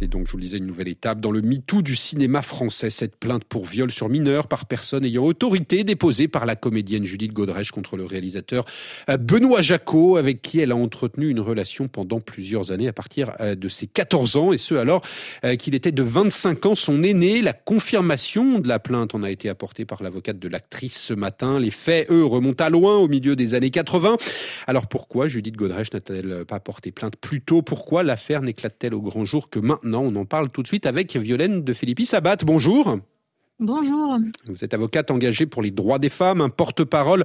C'est donc, je vous le disais, une nouvelle étape dans le MeToo du cinéma français. Cette plainte pour viol sur mineur par personne ayant autorité déposée par la comédienne Judith Godrèche contre le réalisateur euh, Benoît Jacot, avec qui elle a entretenu une relation pendant plusieurs années à partir euh, de ses 14 ans, et ce alors euh, qu'il était de 25 ans son aîné. La confirmation de la plainte en a été apportée par l'avocate de l'actrice ce matin. Les faits, eux, remontent à loin, au milieu des années 80. Alors pourquoi Judith Godrèche n'a-t-elle pas porté plainte plus tôt? Pourquoi l'affaire n'éclate-t-elle au grand jour que maintenant? Maintenant. On en parle tout de suite avec Violaine de Philippi Sabat. Bonjour. Bonjour. Vous êtes avocate engagée pour les droits des femmes, un porte-parole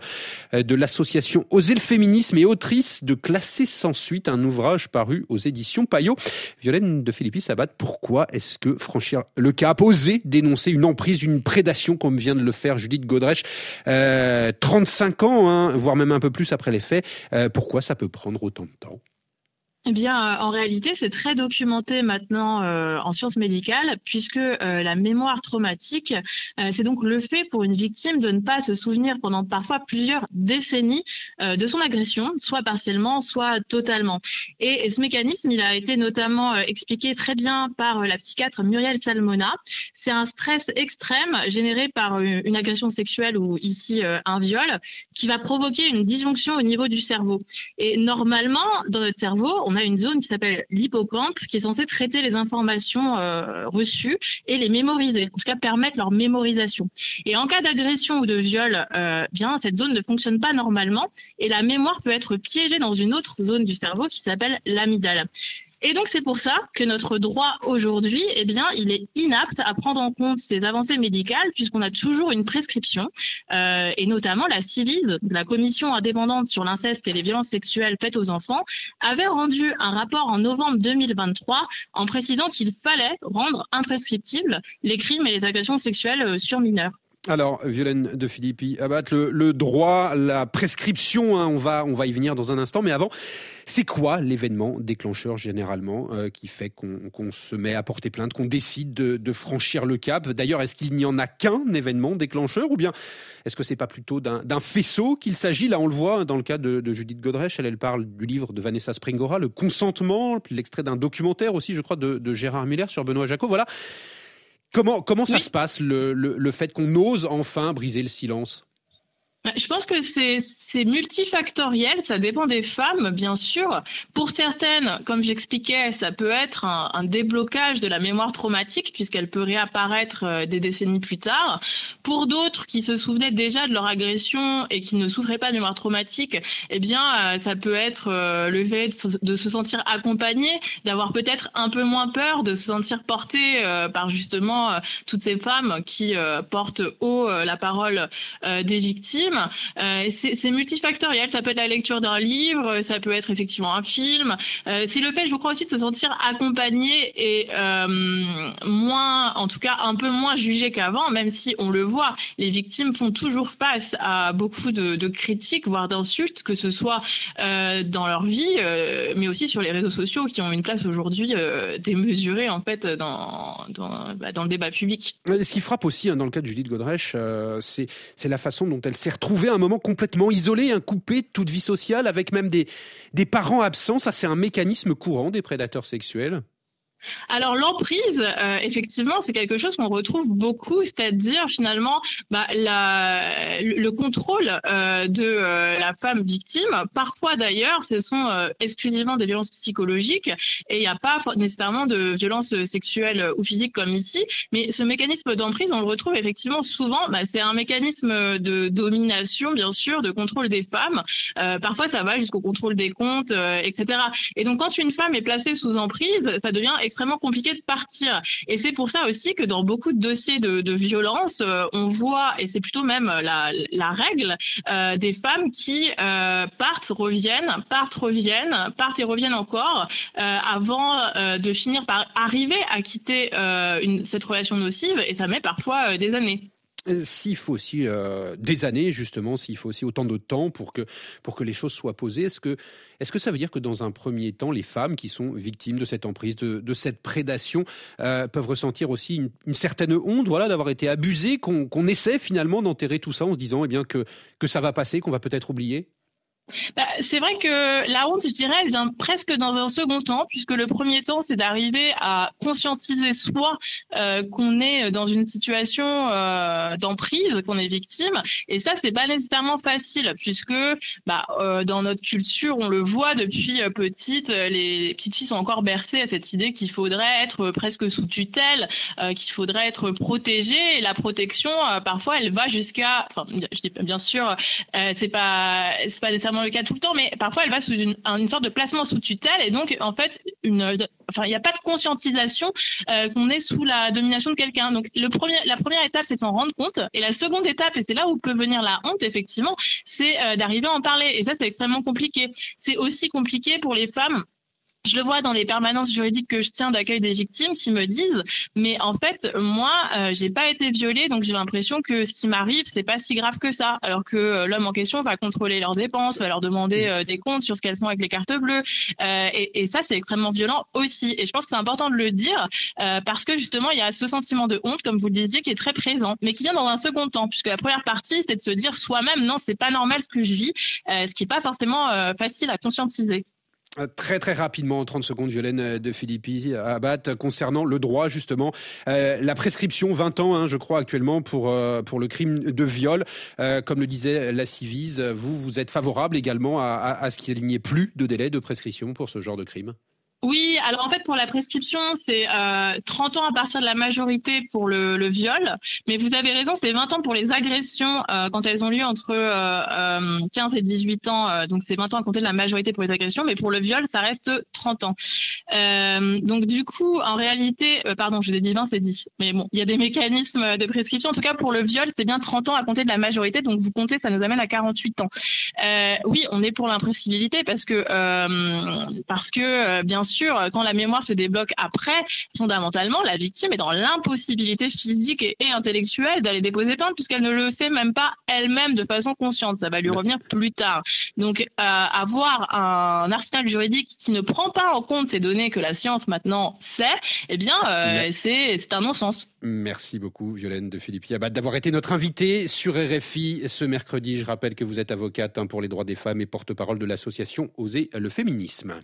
euh, de l'association Oser le féminisme et autrice de Classer sans suite, un ouvrage paru aux éditions Payot. Violaine de Philippi Sabat, pourquoi est-ce que franchir le cap, oser dénoncer une emprise, une prédation comme vient de le faire Judith Godrèche, 35 euh, ans, hein, voire même un peu plus après les faits, euh, pourquoi ça peut prendre autant de temps? Eh bien, euh, en réalité, c'est très documenté maintenant euh, en sciences médicales, puisque euh, la mémoire traumatique, c'est donc le fait pour une victime de ne pas se souvenir pendant parfois plusieurs décennies de son agression, soit partiellement, soit totalement. Et, ce mécanisme, il a été notamment expliqué très bien par la psychiatre Muriel Salmona. C'est un stress extrême généré par une agression sexuelle ou ici un viol, qui va provoquer une disjonction au niveau du cerveau. Et normalement, dans notre cerveau, on on a une zone qui s'appelle l'hippocampe, qui est censée traiter les informations euh, reçues et les mémoriser, en tout cas permettre leur mémorisation. Et en cas d'agression ou de viol, euh, bien cette zone ne fonctionne pas normalement et la mémoire peut être piégée dans une autre zone du cerveau qui s'appelle l'amygdale. Et donc c'est pour ça que notre droit aujourd'hui, eh bien, il est inapte à prendre en compte ces avancées médicales puisqu'on a toujours une prescription euh, et notamment la CIVIS, la commission indépendante sur l'inceste et les violences sexuelles faites aux enfants, avait rendu un rapport en novembre 2023 en précisant qu'il fallait rendre imprescriptibles les crimes et les agressions sexuelles euh, sur mineurs. Alors, Violaine de Philippi, abattre le, droit, la prescription, hein, on, va, on va y venir dans un instant, mais avant, c'est quoi l'événement déclencheur généralement euh, qui fait qu'on se met à porter plainte, qu'on décide de, franchir le cap? D'ailleurs, est-ce qu'il n'y en a qu'un événement déclencheur ou bien est-ce que c'est pas plutôt d'un faisceau qu'il s'agit? Là, on le voit dans le cas de, Judith Godrèche, elle, elle, parle du livre de Vanessa Springora, Le consentement, l'extrait d'un documentaire aussi, je crois, de, de Gérard Miller sur Benoît Jacot. Voilà. Comment, comment ça se passe, le, le, le fait qu'on ose enfin briser le silence? Je pense que c'est multifactoriel, ça dépend des femmes, bien sûr. Pour certaines, comme j'expliquais, ça peut être un, un, déblocage de la mémoire traumatique puisqu'elle peut réapparaître euh, des décennies plus tard. Pour d'autres qui se souvenaient déjà de leur agression et qui ne souffraient pas de mémoire traumatique, eh bien, euh, ça peut être euh, le fait de se, sentir accompagné, d'avoir peut-être un peu moins peur, de se sentir porté par justement toutes ces femmes qui portent haut la parole des victimes. Euh, c'est multifactoriel. Ça peut être la lecture d'un livre, ça peut être effectivement un film. Euh, c'est le fait, je crois aussi, de se sentir accompagné et euh, moins, en tout cas, un peu moins jugé qu'avant, même si on le voit, les victimes font toujours face à beaucoup de, critiques, voire d'insultes, que ce soit euh, dans leur vie, mais aussi sur les réseaux sociaux qui ont une place aujourd'hui démesurée en fait dans bah, le débat public. Ce qui frappe aussi hein, dans le cas de Judith Godrèche, c'est la façon dont elle s'est trouver un moment complètement isolé, un coupé de toute vie sociale, avec même des, des parents absents. Ça, c'est un mécanisme courant des prédateurs sexuels. Alors l'emprise, euh, effectivement, c'est quelque chose qu'on retrouve beaucoup, c'est-à-dire finalement bah, la, le contrôle euh, de euh, la femme victime. Parfois d'ailleurs, ce sont exclusivement des violences psychologiques et il n'y a pas nécessairement de violences sexuelles ou physiques comme ici. Mais ce mécanisme d'emprise, on le retrouve effectivement souvent. Bah, c'est un mécanisme de domination, bien sûr, de contrôle des femmes. parfois, ça va jusqu'au contrôle des comptes, etc. Et donc, quand une femme est placée sous emprise, ça devient extrêmement compliqué de partir. Et c'est pour ça aussi que dans beaucoup de dossiers de, violence, euh, on voit, et c'est plutôt même la, règle, euh, des femmes qui euh, partent, reviennent, partent, reviennent, partent et reviennent encore, avant de finir par arriver à quitter cette relation nocive, et ça met parfois des années. S'il faut aussi euh, des années, justement, s'il faut aussi autant de temps pour que, pour que les choses soient posées, est-ce que, est que ça veut dire que dans un premier temps, les femmes qui sont victimes de cette emprise, de, de cette prédation, euh, peuvent ressentir aussi une, une, certaine honte voilà, d'avoir été abusées, qu'on essaie finalement d'enterrer tout ça en se disant eh bien, que, que ça va passer, qu'on va peut-être oublier? Bah, c'est vrai que la honte, je dirais, elle vient presque dans un second temps, puisque le premier temps, c'est d'arriver à conscientiser soi euh, qu'on est dans une situation euh, d'emprise, qu'on est victime. Et ça, c'est pas nécessairement facile, puisque bah, euh, dans notre culture, on le voit depuis petite, les, petites filles sont encore bercées à cette idée qu'il faudrait être presque sous tutelle, qu'il faudrait être protégée. Et la protection, parfois, elle va jusqu'à, enfin, je dis bien sûr, c'est pas, pas nécessairement le cas tout le temps, mais parfois elle va sous une, une sorte de placement sous tutelle et donc en fait une, enfin il n'y a pas de conscientisation euh, qu'on est sous la domination de quelqu'un. Donc le premier, la première étape c'est s'en rendre compte et la seconde étape et c'est là où peut venir la honte effectivement, c'est euh, d'arriver à en parler et ça c'est extrêmement compliqué. C'est aussi compliqué pour les femmes je le vois dans les permanences juridiques que je tiens d'accueil des victimes qui me disent mais en fait moi euh, j'ai pas été violée donc j'ai l'impression que ce qui m'arrive c'est pas si grave que ça. Alors que euh, l'homme en question va contrôler leurs dépenses va leur demander euh, des comptes sur ce qu'elles font avec les cartes bleues. Euh, et, et, ça c'est extrêmement violent aussi. Et je pense que c'est important de le dire parce que justement il y a ce sentiment de honte comme vous le disiez qui est très présent mais qui vient dans un second temps puisque la première partie c'est de se dire soi-même non c'est pas normal ce que je vis ce qui est pas forcément facile à conscientiser. Euh, très très rapidement, en 30 secondes, Violaine euh, de Philippi, Abad, concernant le droit justement, euh, la prescription 20 ans, hein, je crois actuellement pour euh, le crime de viol, euh, comme le disait la Civise, vous vous êtes favorable également à ce qu'il n'y ait plus de délai de prescription pour ce genre de crime? Oui, alors en fait pour la prescription, c'est euh, 30 ans à partir de la majorité pour le, viol, mais vous avez raison, c'est 20 ans pour les agressions euh, quand elles ont lieu entre euh, 15 euh, et 18 ans, euh, donc c'est 20 ans à compter de la majorité pour les agressions, mais pour le viol, ça reste 30 ans. Euh, donc du coup, en réalité, pardon, je vous ai dit 20, c'est 10, mais bon, il y a des mécanismes de prescription. En tout cas, pour le viol, c'est bien 30 ans à compter de la majorité, donc vous comptez, ça nous amène à 48 ans. oui, on est pour l'imprescriptibilité parce que bien sûr sûr, quand la mémoire se débloque après, fondamentalement, la victime est dans l'impossibilité physique et, intellectuelle d'aller déposer plainte puisqu'elle ne le sait même pas elle-même de façon consciente. Ça va lui revenir plus tard. Donc, euh, avoir un arsenal juridique qui ne prend pas en compte ces données que la science maintenant sait, eh bien, euh, c'est un non-sens. Merci beaucoup, Violaine de Philippe Yabat, d'avoir été notre invitée sur RFI ce mercredi. Je rappelle que vous êtes avocate hein, pour les droits des femmes et porte-parole de l'association Oser le féminisme.